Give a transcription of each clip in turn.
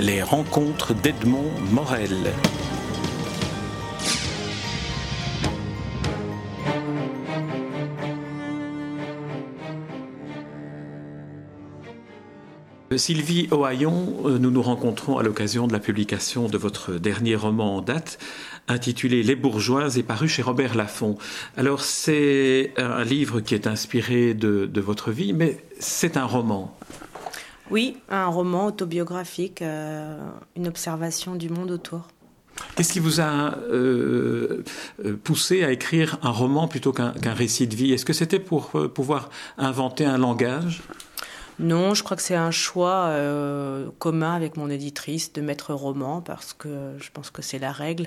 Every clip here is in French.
les rencontres d'Edmond Morel. Sylvie Ohaillon, euh, nous nous rencontrons à l'occasion de la publication de votre dernier roman en date, intitulé Les Bourgeoises et paru chez Robert Laffont. Alors c'est un livre qui est inspiré de, votre vie, mais c'est un roman. Oui, un roman autobiographique, euh, une observation du monde autour. Qu'est-ce qui vous a euh, poussé à écrire un roman plutôt qu'un récit de vie? Est-ce que c'était pour pouvoir inventer un langage? Non, je crois que c'est un choix euh, commun avec mon éditrice de mettre roman parce que je pense que c'est la règle.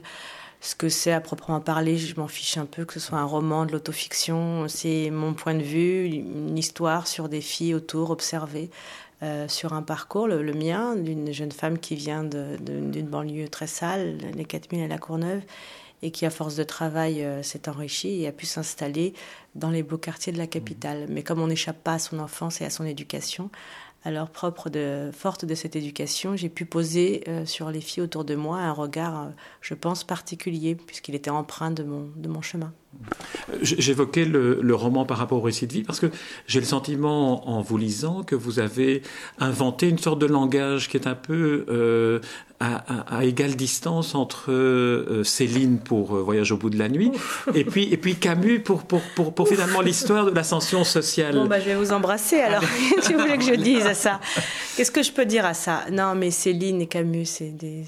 Ce que c'est à proprement parler, je m'en fiche un peu que ce soit un roman, de l'autofiction. C'est mon point de vue, une histoire sur des filles autour observées. Euh, sur un parcours, le, mien, d'une jeune femme qui vient d'une banlieue très sale, les 4000 à la Courneuve, et qui, à force de travail, euh, s'est enrichi et a pu s'installer dans les beaux quartiers de la capitale. Mais comme on n'échappe pas à son enfance et à son éducation, alors propre de, forte de cette éducation, j'ai pu poser euh, sur les filles autour de moi un regard, je pense, particulier, puisqu'il était empreint de mon, de mon chemin. J'évoquais le, roman par rapport au récit de vie parce que j'ai le sentiment en vous lisant que vous avez inventé une sorte de langage qui est un peu euh, à, égale distance entre euh, Céline pour euh, Voyage au bout de la nuit et puis, et puis Camus pour, pour, pour, pour finalement l'histoire de l'ascension sociale. Bon, bah, je vais vous embrasser alors, si vous voulez que je dise à ça. Qu'est-ce que je peux dire à ça? Non, mais Céline et Camus, c'est des,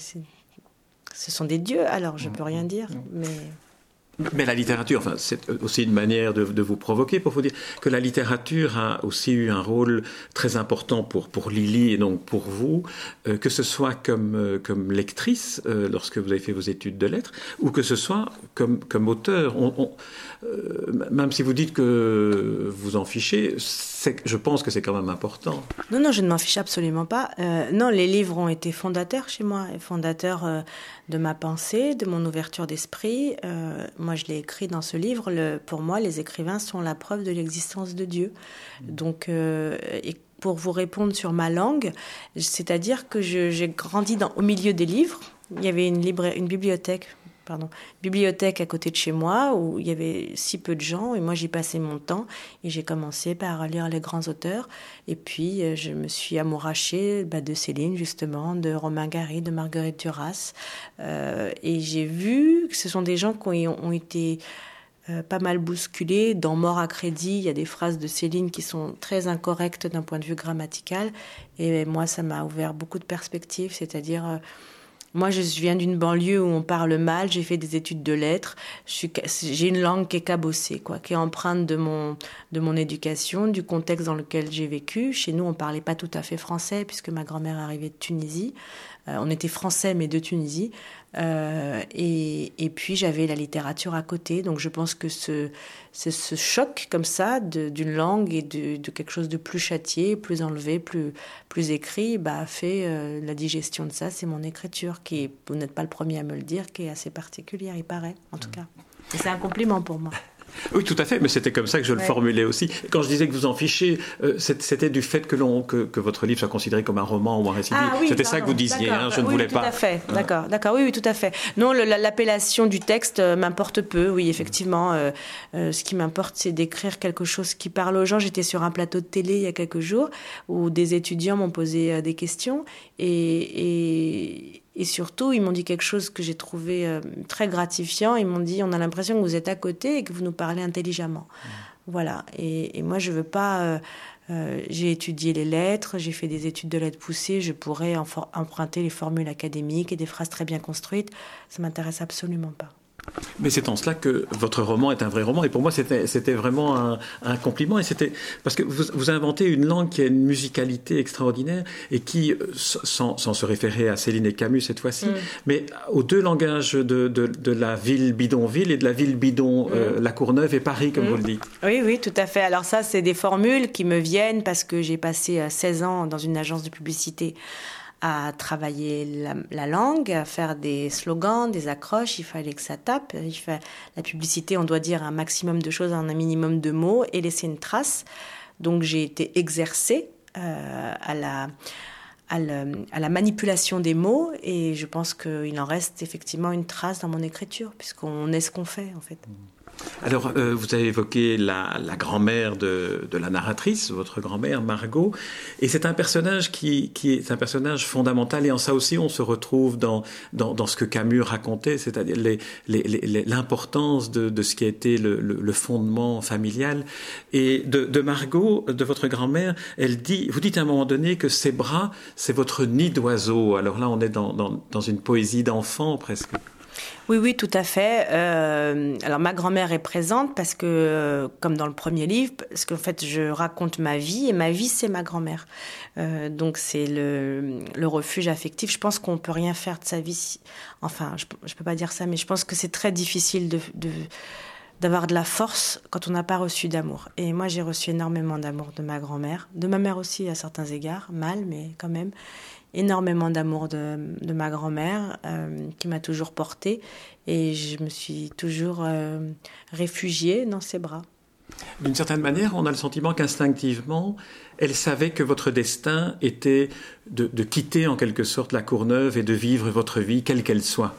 ce sont des dieux, alors je peux rien dire. Mais... Mais la littérature, enfin, c'est aussi une manière de, vous provoquer pour vous dire que la littérature a aussi eu un rôle très important pour, pour Lily et donc pour vous, euh, que ce soit comme, euh, comme lectrice euh, lorsque vous avez fait vos études de lettres, ou que ce soit comme, comme auteur. Même si vous dites que vous en fichez, je pense que c'est quand même important. Non, non, je ne m'en fiche absolument pas. non, les livres ont été fondateurs chez moi, fondateurs de ma pensée, de mon ouverture d'esprit moi je l'ai écrit dans ce livre, pour moi les écrivains sont la preuve de l'existence de Dieu. Donc, euh, et pour vous répondre sur ma langue, c'est-à-dire que j'ai grandi au milieu des livres. Il y avait une bibliothèque pardon, bibliothèque à côté de chez moi où il y avait si peu de gens et moi j'y passais mon temps et j'ai commencé par lire les grands auteurs et puis euh, je me suis amourachée bah, de Céline justement, de Romain Gary, de Marguerite Duras euh, et j'ai vu que ce sont des gens qui ont, été euh, pas mal bousculés. Dans Mort à crédit, il y a des phrases de Céline qui sont très incorrectes d'un point de vue grammatical et moi ça m'a ouvert beaucoup de perspectives, c'est-à-dire moi, je viens d'une banlieue où on parle mal. J'ai fait des études de lettres. J'ai une langue qui est cabossée, quoi, qui est empreinte de mon de mon éducation, du contexte dans lequel j'ai vécu. Chez nous, on parlait pas tout à fait français puisque ma grand-mère arrivait de Tunisie. Euh, on était français mais de Tunisie. Euh, et, et, puis j'avais la littérature à côté. Donc je pense que ce, ce choc comme ça d'une langue et de, de, quelque chose de plus châtié, plus enlevé, plus, plus écrit, bah, a fait euh, la digestion de ça. C'est mon écriture qui, vous n'êtes pas le premier à me le dire, qui est assez particulière, il paraît, en tout cas. Et c'est un compliment pour moi. Oui, tout à fait, mais c'était comme ça que je le formulais aussi. Quand je disais que vous en fichez, euh, c'était du fait que, que, que, votre livre soit considéré comme un roman ou un récit. Ah, c'était ça que vous disiez, hein, je ne voulais pas. Tout à fait, hein. d'accord, d'accord, oui, oui, tout à fait. Non, l'appellation du texte euh, m'importe peu, oui, effectivement. Euh, ce qui m'importe, c'est d'écrire quelque chose qui parle aux gens. J'étais sur un plateau de télé il y a quelques jours où des étudiants m'ont posé des questions et, et et surtout, ils m'ont dit quelque chose que j'ai trouvé euh, très gratifiant. Ils m'ont dit on a l'impression que vous êtes à côté et que vous nous parlez intelligemment. Mmh. Voilà. Et, moi, je veux pas. Euh, euh, j'ai étudié les lettres, j'ai fait des études de lettres poussées. Je pourrais emprunter les formules académiques et des phrases très bien construites. Ça m'intéresse absolument pas. Mais c'est en cela que votre roman est un vrai roman. Et pour moi, c'était vraiment un, un, compliment. Et c'était parce que vous, vous, inventez une langue qui a une musicalité extraordinaire et qui, euh, sans, sans se référer à Céline et Camus cette fois-ci, mm. mais aux deux langages de, de, de, la ville bidonville et de la ville bidon, euh, mm. La Courneuve et Paris, comme mm. vous le dites. Oui, oui, tout à fait. Alors ça, c'est des formules qui me viennent parce que j'ai passé 16 euh, ans dans une agence de publicité à travailler la, langue, à faire des slogans, des accroches. Il fallait que ça tape. La publicité, on doit dire un maximum de choses en un minimum de mots et laisser une trace. Donc j'ai été exercée euh, à la à, la manipulation des mots et je pense qu'il en reste effectivement une trace dans mon écriture puisqu'on est ce qu'on fait en fait. Alors, euh, vous avez évoqué la, grand-mère de, la narratrice, votre grand-mère Margot, et c'est un personnage qui, est un personnage fondamental, et en ça aussi on se retrouve dans, dans, ce que Camus racontait, c'est-à-dire l'importance de, ce qui a été le, fondement familial. Et de, Margot, de votre grand-mère, elle dit, vous dites à un moment donné que ses bras, c'est votre nid d'oiseau. Alors là, on est dans, dans une poésie d'enfant presque. Oui, oui, tout à fait. Euh, alors ma grand-mère est présente parce que, euh, comme dans le premier livre, parce qu'en fait je raconte ma vie et ma vie c'est ma grand-mère. Euh, donc c'est le, refuge affectif. Je pense qu'on peut rien faire de sa vie. Enfin, je, je peux pas dire ça, mais je pense que c'est très difficile d'avoir de la force quand on n'a pas reçu d'amour. Et moi, j'ai reçu énormément d'amour de ma grand-mère, de ma mère aussi à certains égards, mal, mais quand même énormément d'amour de, ma grand-mère euh, qui m'a toujours portée et je me suis toujours euh, réfugiée dans ses bras. D'une certaine manière, on a le sentiment qu'instinctivement, elle savait que votre destin était de, de, quitter en quelque sorte la Courneuve et de vivre votre vie, quelle qu'elle soit.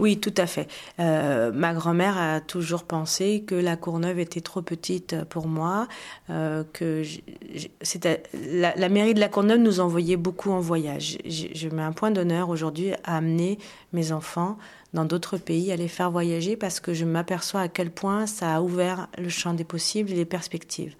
Oui, tout à fait. Euh, ma grand-mère a toujours pensé que la Courneuve était trop petite pour moi, euh, que la, la, mairie de la Courneuve nous envoyait beaucoup en voyage. je mets un point d'honneur aujourd'hui à amener mes enfants dans d'autres pays, à les faire voyager parce que je m'aperçois à quel point ça a ouvert le champ des possibles et les perspectives.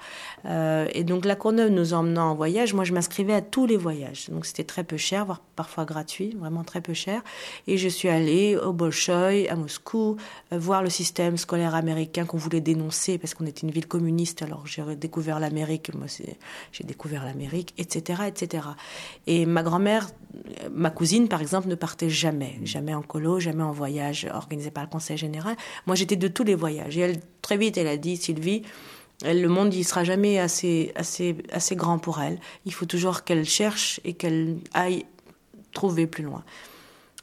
Euh, et donc la Courneuve nous emmenant en voyage, moi je m'inscrivais à tous les voyages. Donc c'était très peu cher, voire parfois gratuit, vraiment très peu cher. Et je suis allée au Bolchoï, à Moscou, euh, voir le système scolaire américain qu'on voulait dénoncer parce qu'on était une ville communiste. Alors j'ai découvert l'Amérique, moi j'ai découvert l'Amérique, etc., etc. Et ma grand-mère, ma cousine par exemple, ne partait jamais, jamais en colo, jamais en organisé par le Conseil général. Moi, j'étais de tous les voyages. Et elle, très vite, elle a dit, Sylvie, le monde ne sera jamais assez, assez, assez grand pour elle. Il faut toujours qu'elle cherche et qu'elle aille trouver plus loin.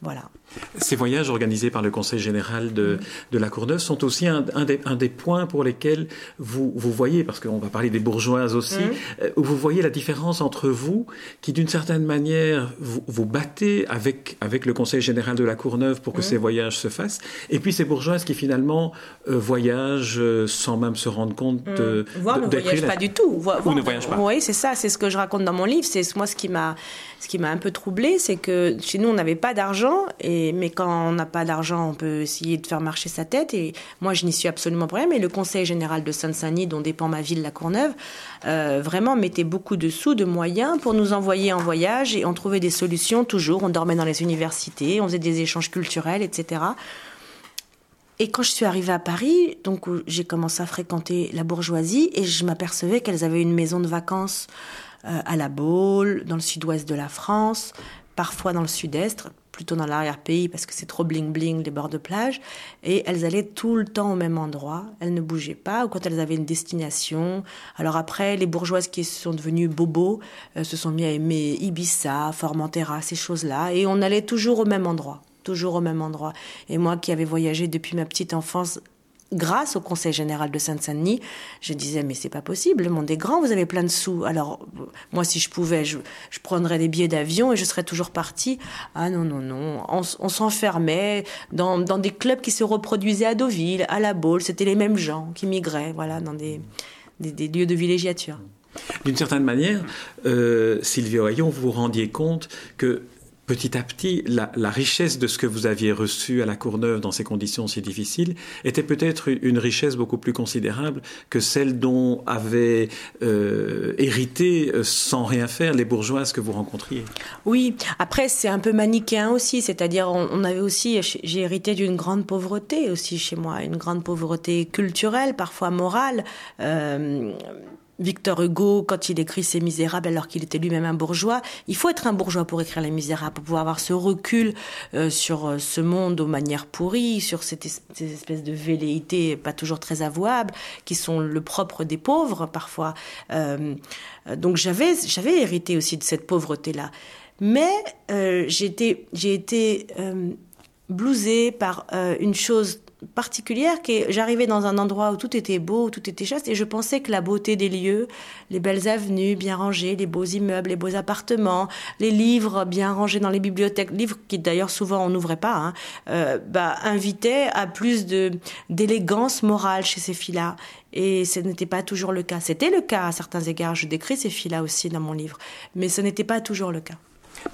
Voilà. Ces voyages organisés par le Conseil général de, de la Courneuve sont aussi un, un, des, un, des, points pour lesquels vous, vous voyez, parce qu'on va parler des bourgeoises aussi, mm. euh, où vous voyez la différence entre vous, qui d'une certaine manière vous, vous, battez avec, avec le Conseil général de la Courneuve pour que mm. ces voyages se fassent, et puis ces bourgeoises qui finalement euh, voyagent euh, sans même se rendre compte mm. de... Voir ne voyagent pas du tout. Ou ne voyagent pas. Oui, c'est ça, c'est ce que je raconte dans mon livre, c'est moi ce qui m'a ce qui m'a un peu troublé, c'est que chez nous on n'avait pas d'argent et mais quand on n'a pas d'argent, on peut essayer de faire marcher sa tête. Et moi, je n'y suis absolument pas. Mais le Conseil général de Seine-Saint-Denis, dont dépend ma ville, la Courneuve, euh, vraiment mettait beaucoup de sous, de moyens pour nous envoyer en voyage. Et on trouvait des solutions toujours. On dormait dans les universités, on faisait des échanges culturels, etc. Et quand je suis arrivée à Paris, donc j'ai commencé à fréquenter la bourgeoisie et je m'apercevais qu'elles avaient une maison de vacances euh, à la Baule, dans le sud-ouest de la France, parfois dans le sud-est, plutôt dans l'arrière-pays parce que c'est trop bling-bling les bords de plage. Et elles allaient tout le temps au même endroit. Elles ne bougeaient pas. Ou quand elles avaient une destination. Alors après, les bourgeoises qui sont devenues bobos euh, se sont mis à aimer Ibiza, Formentera, ces choses-là. Et on allait toujours au même endroit toujours au même endroit. Et moi qui avais voyagé depuis ma petite enfance grâce au Conseil général de Sainte-Saint-Denis, je disais mais c'est pas possible, le monde est grand, vous avez plein de sous. Alors moi si je pouvais, je, prendrais des billets d'avion et je serais toujours partie. Ah non non non, on, s'enfermait dans, des clubs qui se reproduisaient à Deauville, à La Baule, c'était les mêmes gens qui migraient, voilà, dans des, des, lieux de villégiature. D'une certaine manière, euh, Sylvie Oyon, vous vous rendiez compte que petit à petit, la, richesse de ce que vous aviez reçu à la Courneuve dans ces conditions si difficiles était peut-être une richesse beaucoup plus considérable que celle dont avaient euh, hérité euh, sans rien faire les bourgeoises que vous rencontriez. Oui, après c'est un peu manichéen aussi, c'est-à-dire on, avait aussi, j'ai hérité d'une grande pauvreté aussi chez moi, une grande pauvreté culturelle, parfois morale. Euh, Victor Hugo, quand il écrit Ses Misérables, alors qu'il était lui-même un bourgeois, il faut être un bourgeois pour écrire Les Misérables, pour pouvoir avoir ce recul euh, sur euh, ce monde aux manières pourries, sur cette espèce de velléité pas toujours très avouable, qui sont le propre des pauvres parfois. Euh, donc j'avais hérité aussi de cette pauvreté-là, mais j'ai été j'ai blousée par une chose particulière qui j'arrivais dans un endroit où tout était beau, où tout était chaste, et je pensais que la beauté des lieux, les belles avenues bien rangées, les beaux immeubles, les beaux appartements, les livres bien rangés dans les bibliothèques, livres qui d'ailleurs souvent on n'ouvrait pas, hein, euh, bah, invitaient à plus de d'élégance morale chez ces filles-là. Et ce n'était pas toujours le cas. C'était le cas à certains égards. Je décris ces filles-là aussi dans mon livre, mais ce n'était pas toujours le cas.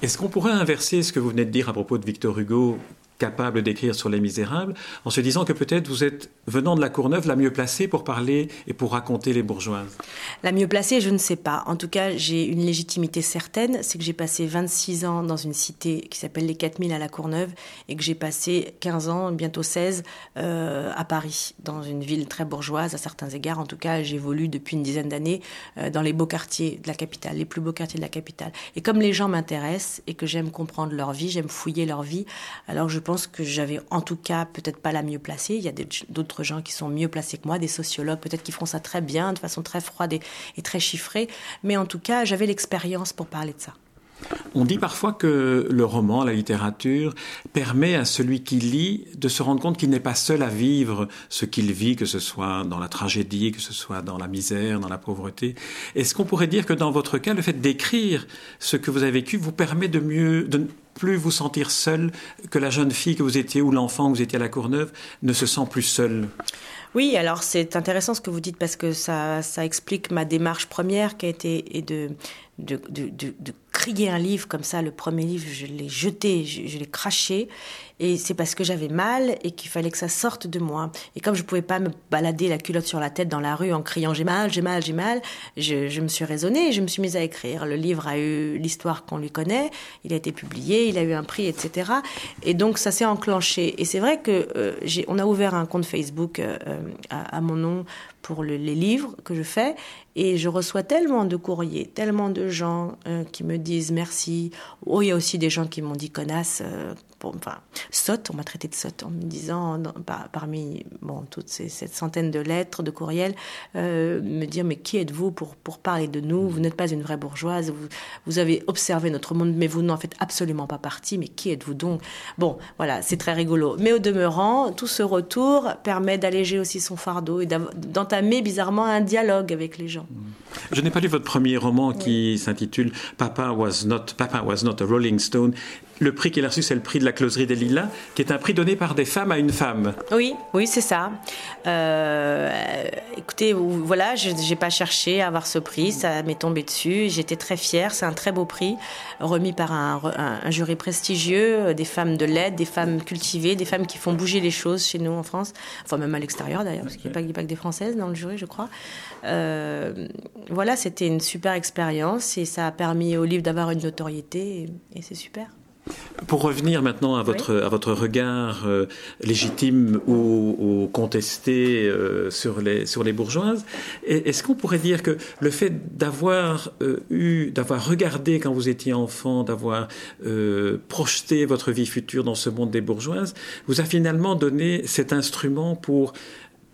Est-ce qu'on pourrait inverser ce que vous venez de dire à propos de Victor Hugo capable d'écrire sur les misérables, en se disant que peut-être vous êtes, venant de la Courneuve, la mieux placée pour parler et pour raconter les bourgeoises La mieux placée, je ne sais pas. En tout cas, j'ai une légitimité certaine, c'est que j'ai passé 26 ans dans une cité qui s'appelle les 4000 à la Courneuve et que j'ai passé 15 ans, bientôt 16, euh, à Paris, dans une ville très bourgeoise à certains égards. En tout cas, j'évolue depuis une dizaine d'années euh, dans les beaux quartiers de la capitale, les plus beaux quartiers de la capitale. Et comme les gens m'intéressent et que j'aime comprendre leur vie, j'aime fouiller leur vie, alors je pense que j'avais en tout cas peut-être pas la mieux placée. Il y a d'autres gens qui sont mieux placés que moi, des sociologues peut-être qui font ça très bien, de façon très froide et, très chiffrée. Mais en tout cas, j'avais l'expérience pour parler de ça. On dit parfois que le roman, la littérature, permet à celui qui lit de se rendre compte qu'il n'est pas seul à vivre ce qu'il vit, que ce soit dans la tragédie, que ce soit dans la misère, dans la pauvreté. Est-ce qu'on pourrait dire que dans votre cas, le fait d'écrire ce que vous avez vécu vous permet de mieux, de plus vous sentir seul, que la jeune fille que vous étiez ou l'enfant que vous étiez à la Courneuve ne se sent plus seul. Oui, alors c'est intéressant ce que vous dites parce que ça, ça explique ma démarche première qui a été de, de, de, de, crier un livre comme ça. Le premier livre, je l'ai jeté, je, l'ai craché. Et c'est parce que j'avais mal et qu'il fallait que ça sorte de moi. Et comme je ne pouvais pas me balader la culotte sur la tête dans la rue en criant j'ai mal, j'ai mal, j'ai mal, je, je, me suis raisonnée et je me suis mise à écrire. Le livre a eu l'histoire qu'on lui connaît, il a été publié, il a eu un prix, etc. Et donc ça s'est enclenché. Et c'est vrai que euh, j'ai, on a ouvert un compte Facebook euh, à, à, mon nom pour les livres que je fais et je reçois tellement de courriers, tellement de gens euh, qui me disent merci. Oh, il y a aussi des gens qui m'ont dit connasse, euh, enfin, sotte, on m'a traité de sotte en me disant, parmi bon, toutes ces, cette centaine de lettres, de courriels, euh, me dire mais qui êtes-vous pour, pour parler de nous? Vous n'êtes pas une vraie bourgeoise, vous, vous avez observé notre monde, mais vous n'en faites absolument pas partie, mais qui êtes-vous donc? Bon, voilà, c'est très rigolo. Mais au demeurant, tout ce retour permet d'alléger aussi son fardeau et d'entamer bizarrement un dialogue avec les gens. Je n'ai pas lu votre premier roman qui s'intitule Papa was not Papa was not a Rolling Stone le prix qu'il a reçu, c'est le prix de la closerie des Lilas, qui est un prix donné par des femmes à une femme. Oui, oui, c'est ça. Euh, écoutez, voilà, je n'ai pas cherché à avoir ce prix, ça m'est tombé dessus. J'étais très fière. C'est un très beau prix, remis par un, jury prestigieux, euh, des femmes de l'aide, des femmes cultivées, des femmes qui font bouger les choses chez nous en France, enfin même à l'extérieur d'ailleurs, parce qu'il n'y a, pas que des Françaises dans le jury, je crois. Euh, voilà, c'était une super expérience et ça a permis au livre d'avoir une notoriété et c'est super. Pour revenir maintenant à votre, à votre regard euh, légitime ou, contesté euh, sur, les, sur les bourgeoises, est-ce qu'on pourrait dire que le fait d'avoir euh, eu, d'avoir regardé quand vous étiez enfant, d'avoir projeté votre vie future dans ce monde des bourgeoises, vous a finalement donné cet instrument pour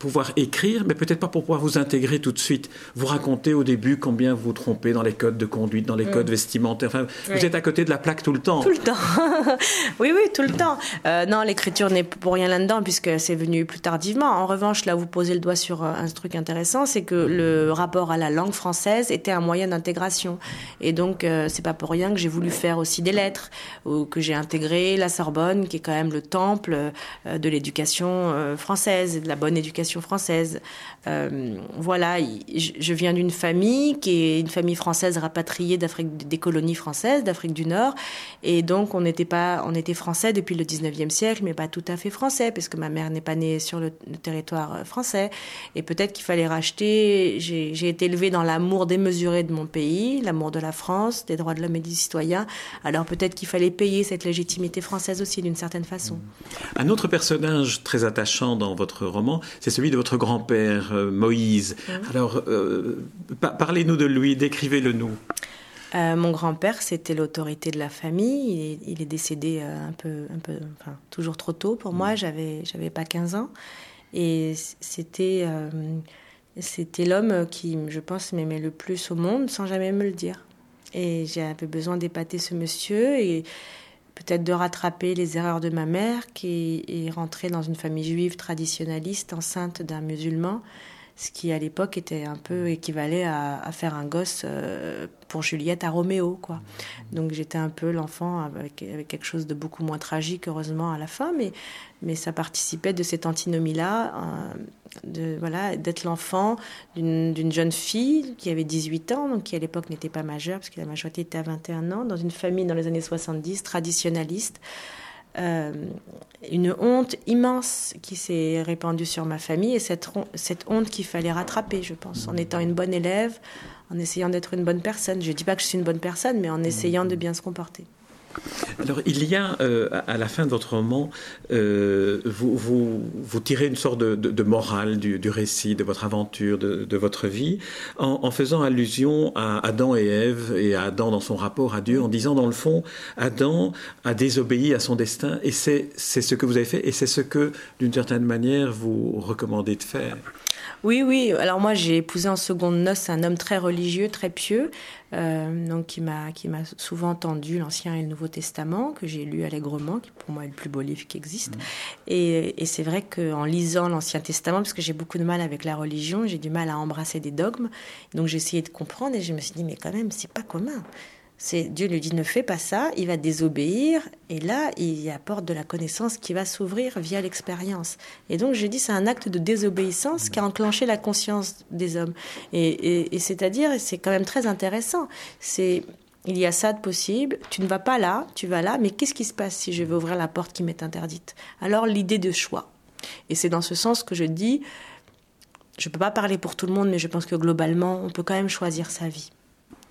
pouvoir écrire, mais peut-être pas pour pouvoir vous intégrer tout de suite. Vous racontez au début combien vous vous trompez dans les codes de conduite, dans les mm. codes vestimentaires. Enfin, Vous êtes à côté de la plaque tout le temps. Tout le temps. oui, oui, tout le temps. Euh, non, l'écriture n'est pour rien là-dedans puisque c'est venu plus tardivement. En revanche, là, vous posez le doigt sur euh, un truc intéressant, c'est que le rapport à la langue française était un moyen d'intégration. Et donc, euh, c'est pas pour rien que j'ai voulu faire aussi des lettres ou que j'ai intégré la Sorbonne, qui est quand même le temple de l'éducation française et de la bonne éducation française. Euh, voilà, je viens d'une famille qui est une famille française rapatriée d'Afrique, des colonies françaises, d'Afrique du Nord, et donc on n'était pas, on était français depuis le 19e siècle, mais pas tout à fait français, parce que ma mère n'est pas née sur le, territoire euh, français, et peut-être qu'il fallait racheter. J'ai été élevée dans l'amour démesuré de mon pays, l'amour de la France, des droits de l'homme et des citoyens. Alors peut-être qu'il fallait payer cette légitimité française aussi d'une certaine façon. Un autre personnage très attachant dans votre roman, c'est de votre grand-père, euh, Moïse. Alors, euh, parlez-nous de lui, décrivez-le nous. Euh, mon grand-père, c'était l'autorité de la famille. Il est, décédé un peu, un peu enfin, toujours trop tôt pour moi. J'avais, j'avais pas 15 ans. Et c'était, c'était l'homme qui, je pense, m'aimait le plus au monde sans jamais me le dire. Et j'avais besoin d'épater ce monsieur. Et peut-être de rattraper les erreurs de ma mère qui est rentrée dans une famille juive traditionnaliste, enceinte d'un musulman, ce qui à l'époque était un peu équivalait à, faire un gosse euh, pour Juliette à Roméo, quoi. Donc j'étais un peu l'enfant avec, quelque chose de beaucoup moins tragique, heureusement à la fin, mais mais ça participait de cette antinomie-là, euh, de voilà d'être l'enfant d'une jeune fille qui avait 18 ans, donc qui à l'époque n'était pas majeure parce que la majorité était à 21 ans, dans une famille dans les années 70 traditionnaliste. Euh, une honte immense qui s'est répandue sur ma famille et cette, cette honte qu'il fallait rattraper, je pense, en étant une bonne élève, en essayant d'être une bonne personne. Je ne dis pas que je suis une bonne personne, mais en essayant de bien se comporter. Alors, il y a, euh, à la fin de votre roman, euh, vous, vous, tirez une sorte de, morale du, récit, de votre aventure, de, votre vie, en, faisant allusion à Adam et Ève, et à Adam dans son rapport à Dieu, en disant, dans le fond, Adam a désobéi à son destin, et c'est ce que vous avez fait, et c'est ce que, d'une certaine manière, vous recommandez de faire. Oui, oui. Alors moi, j'ai épousé en seconde noce un homme très religieux, très pieux, euh, donc qui m'a qui m'a souvent entendu l'Ancien et le Nouveau Testament que j'ai lu allègrement, qui pour moi est le plus beau livre qui existe. Mmh. Et, et c'est vrai qu'en lisant l'Ancien Testament, parce que j'ai beaucoup de mal avec la religion, j'ai du mal à embrasser des dogmes, donc j'ai essayé de comprendre et je me suis dit mais quand même c'est pas commun. Dieu lui dit ne fais pas ça, il va désobéir et là il apporte de la connaissance qui va s'ouvrir via l'expérience. Et donc je dis c'est un acte de désobéissance qui a enclenché la conscience des hommes. Et, c'est-à-dire c'est quand même très intéressant. C'est il y a ça de possible, tu ne vas pas là, tu vas là, mais qu'est-ce qui se passe si je vais ouvrir la porte qui m'est interdite? Alors l'idée de choix. Et c'est dans ce sens que je dis, je ne peux pas parler pour tout le monde, mais je pense que globalement, on peut quand même choisir sa vie.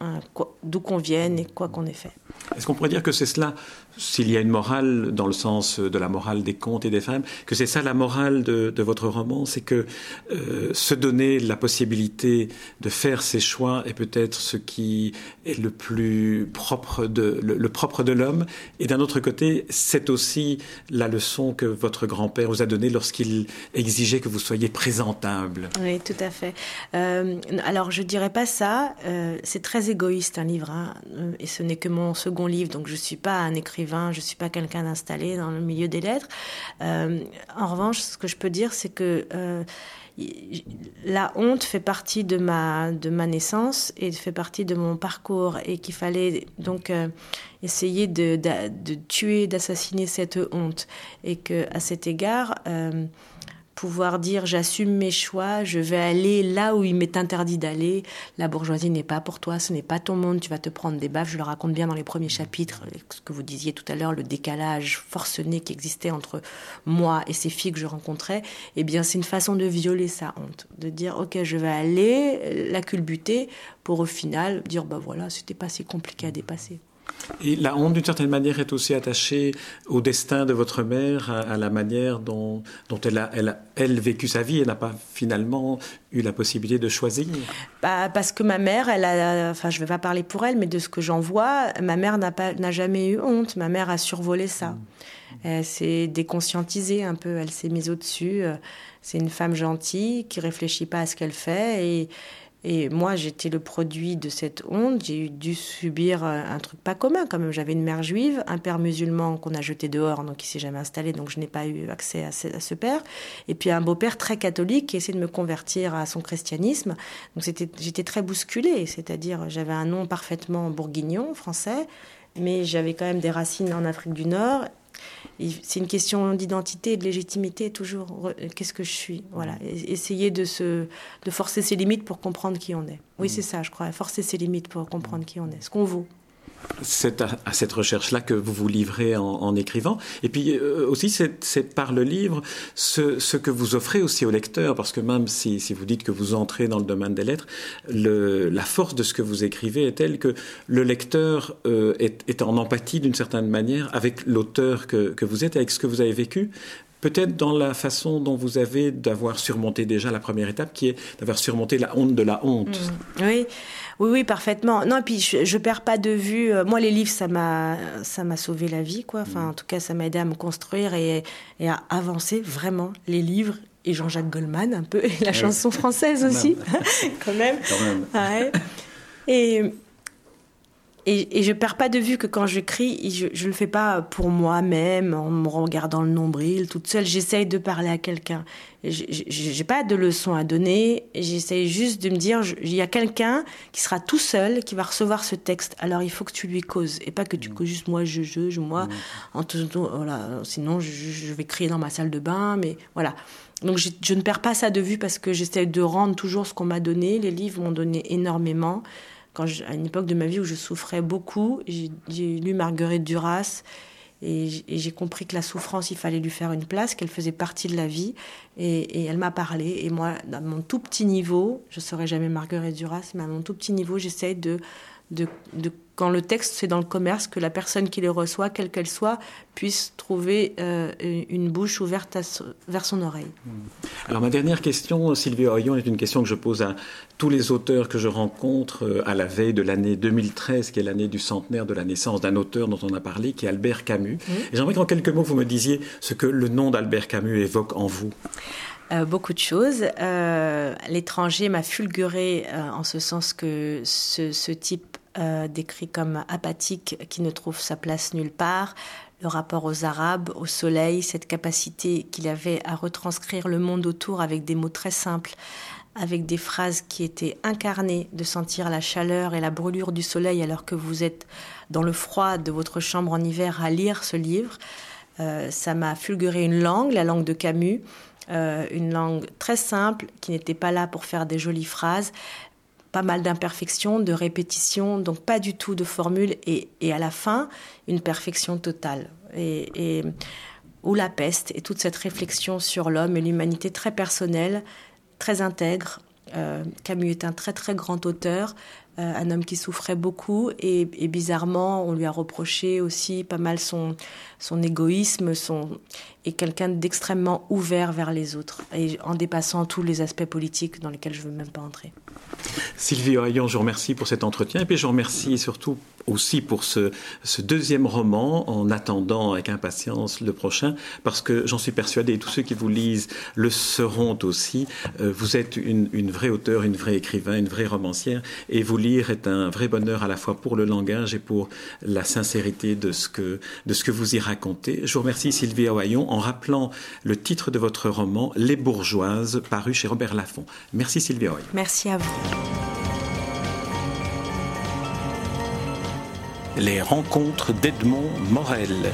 Hein, d'où qu'on vienne et quoi qu'on ait fait. Est-ce qu'on pourrait dire que c'est cela s'il y a une morale dans le sens de la morale des contes et des femmes, que c'est ça la morale de, votre roman, c'est que euh, se donner la possibilité de faire ses choix est peut-être ce qui est le plus propre de le, propre de l'homme. Et d'un autre côté, c'est aussi la leçon que votre grand-père vous a donnée lorsqu'il exigeait que vous soyez présentable. Oui, tout à fait. Euh, alors je dirais pas ça. Euh, c'est très égoïste un livre, hein, et ce n'est que mon second livre, donc je suis pas un écrivain je je suis pas quelqu'un d'installé dans le milieu des lettres. Euh, en revanche, ce que je peux dire, c'est que euh, la honte fait partie de ma, de ma naissance et fait partie de mon parcours et qu'il fallait donc euh, essayer de, de, tuer, d'assassiner cette honte et que à cet égard, pouvoir dire j'assume mes choix, je vais aller là où il m'est interdit d'aller. La bourgeoisie n'est pas pour toi, ce n'est pas ton monde, tu vas te prendre des baffes. Je le raconte bien dans les premiers chapitres, ce que vous disiez tout à l'heure, le décalage forcené qui existait entre moi et ces filles que je rencontrais. Eh bien, c'est une façon de violer sa honte, de dire ok, je vais aller la culbuter pour au final dire bah voilà, c'était pas si compliqué à dépasser. Et la honte, d'une certaine manière, est aussi attachée au destin de votre mère, à, la manière dont, dont elle, a, elle, elle vécu sa vie. Elle n'a pas finalement eu la possibilité de choisir. Bah, parce que ma mère, elle a, enfin, je ne vais pas parler pour elle, mais de ce que j'en vois, ma mère n'a jamais eu honte. Ma mère a survolé ça. Mm. Elle s'est déconscientisée un peu. Elle s'est mise au-dessus. C'est une femme gentille qui réfléchit pas à ce qu'elle fait et et moi, j'étais le produit de cette honte. J'ai dû subir euh, un truc pas commun quand même. J'avais une mère juive, un père musulman qu'on a jeté dehors, donc il s'est jamais installé, donc je n'ai pas eu accès à ce, père. Et puis un beau-père très catholique qui essaie de me convertir à son christianisme. Donc j'étais très bousculée, c'est-à-dire j'avais un nom parfaitement bourguignon, français, mais j'avais quand même des racines en Afrique du Nord c'est une question d'identité et de légitimité toujours. Qu'est-ce que je suis? Voilà. Essayer de, se, de forcer ses limites pour comprendre qui on est. Oui, mm. c'est ça, je crois. Forcer ses limites pour comprendre qui on est. Ce qu'on vaut c'est à, cette recherche-là que vous vous livrez en, écrivant. Et puis euh, aussi, c'est par le livre ce, que vous offrez aussi au lecteur, parce que même si, vous dites que vous entrez dans le domaine des lettres, la force de ce que vous écrivez est telle que le lecteur euh, est, en empathie d'une certaine manière avec l'auteur que, vous êtes, avec ce que vous avez vécu, peut-être dans la façon dont vous avez d'avoir surmonté déjà la première étape, qui est d'avoir surmonté la honte de la honte. Mmh. Oui, oui, oui, parfaitement. Non, et puis je, je perds pas de vue. Euh, moi, les livres, ça m'a, ça m'a sauvé la vie, quoi. Enfin, mmh. en tout cas, ça m'a aidé à me construire et, et, à avancer vraiment. Les livres et Jean-Jacques Goldman, un peu, et la chanson française aussi, quand même. Quand même. Ouais. Et et, et, je perds pas de vue que quand je, je le fais pas pour moi-même, en me regardant le nombril, toute seule. J'essaye de parler à quelqu'un. J'ai pas de leçons à donner. J'essaye juste de me dire, il y a quelqu'un qui sera tout seul, qui va recevoir ce texte. Alors il faut que tu lui causes et pas que tu mmh. causes juste moi, je, je, je moi. Mmh. En tout, voilà. Sinon, je, je, vais crier dans ma salle de bain, mais voilà. Donc je, je ne perds pas ça de vue parce que j'essaie de rendre toujours ce qu'on m'a donné. Les livres m'ont donné énormément à une époque de ma vie où je souffrais beaucoup, j'ai lu Marguerite Duras et j'ai compris que la souffrance, il fallait lui faire une place, qu'elle faisait partie de la vie. Et, elle m'a parlé. Et moi, à mon tout petit niveau, je ne serai jamais Marguerite Duras, mais à mon tout petit niveau, de, de quand le texte c'est dans le commerce, que la personne qui le reçoit, quelle qu'elle soit, puisse trouver euh, une bouche ouverte vers son oreille. Hmm. Alors ma dernière question, Sylvie Orion, est une question que je pose à tous les auteurs que je rencontre euh, à la veille de l'année 2013, qui est l'année du centenaire de la naissance d'un auteur dont on a parlé, qui est Albert Camus. Et j'aimerais qu'en quelques mots, vous me disiez ce que le nom d'Albert Camus évoque en vous. Euh, beaucoup de choses. L'étranger m'a fulguré en ce sens que ce, ce type euh, décrit comme apathique, qui ne trouve sa place nulle part, le rapport aux Arabes, au soleil, cette capacité qu'il avait à retranscrire le monde autour avec des mots très simples, avec des phrases qui étaient incarnées, de sentir la chaleur et la brûlure du soleil alors que vous êtes dans le froid de votre chambre en hiver à lire ce livre. Euh, ça m'a fulguré une langue, la langue de Camus, euh, une langue très simple qui n'était pas là pour faire des jolies phrases, pas mal d'imperfections, de répétitions, donc pas du tout de formule et, et à la fin, une perfection totale. Et, ou la peste et toute cette réflexion sur l'homme et l'humanité très personnelle, très intègre. Euh, Camus est un très très grand auteur, euh, un homme qui souffrait beaucoup et, et, bizarrement on lui a reproché aussi pas mal son, son égoïsme son, et quelqu'un d'extrêmement ouvert vers les autres et en dépassant tous les aspects politiques dans lesquels je ne veux même pas entrer. Sylvie Oyon, je vous remercie pour cet entretien et puis je vous remercie surtout aussi pour ce, ce, deuxième roman en attendant avec impatience le prochain parce que j'en suis persuadé et tous ceux qui vous lisent le seront aussi. Euh, vous êtes une, une, vraie auteure, une vraie écrivain, une vraie romancière et vous lire est un vrai bonheur à la fois pour le langage et pour la sincérité de ce que, de ce que vous y racontez. Je vous remercie Sylvie Oyon en rappelant le titre de votre roman Les Bourgeoises paru chez Robert Laffont. Merci Sylvie Oyon. Merci à vous. Les rencontres d'Edmond Morel.